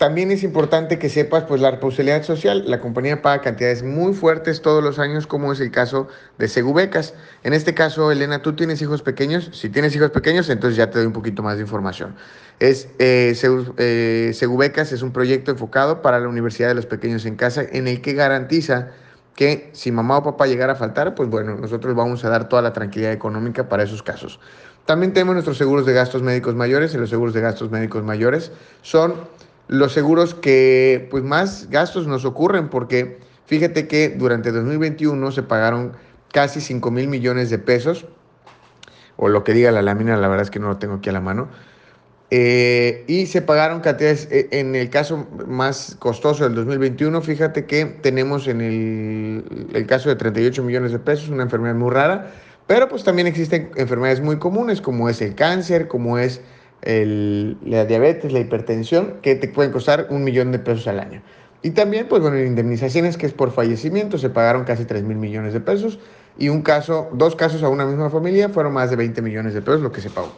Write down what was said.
también es importante que sepas pues la responsabilidad social. La compañía paga cantidades muy fuertes todos los años, como es el caso de Segubecas. En este caso, Elena, ¿tú tienes hijos pequeños? Si tienes hijos pequeños, entonces ya te doy un poquito más de información. Es, eh, eh, Segubecas es un proyecto enfocado para la Universidad de los Pequeños en Casa en el que garantiza que si mamá o papá llegara a faltar, pues bueno, nosotros vamos a dar toda la tranquilidad económica para esos casos. También tenemos nuestros seguros de gastos médicos mayores y los seguros de gastos médicos mayores son los seguros que pues más gastos nos ocurren porque fíjate que durante 2021 se pagaron casi 5 mil millones de pesos, o lo que diga la lámina, la verdad es que no lo tengo aquí a la mano, eh, y se pagaron cantidades, eh, en el caso más costoso del 2021, fíjate que tenemos en el, el caso de 38 millones de pesos, una enfermedad muy rara, pero pues también existen enfermedades muy comunes como es el cáncer, como es la diabetes, la hipertensión, que te pueden costar un millón de pesos al año. Y también, pues bueno, indemnizaciones que es por fallecimiento, se pagaron casi 3 mil millones de pesos. Y un caso, dos casos a una misma familia fueron más de 20 millones de pesos lo que se pagó.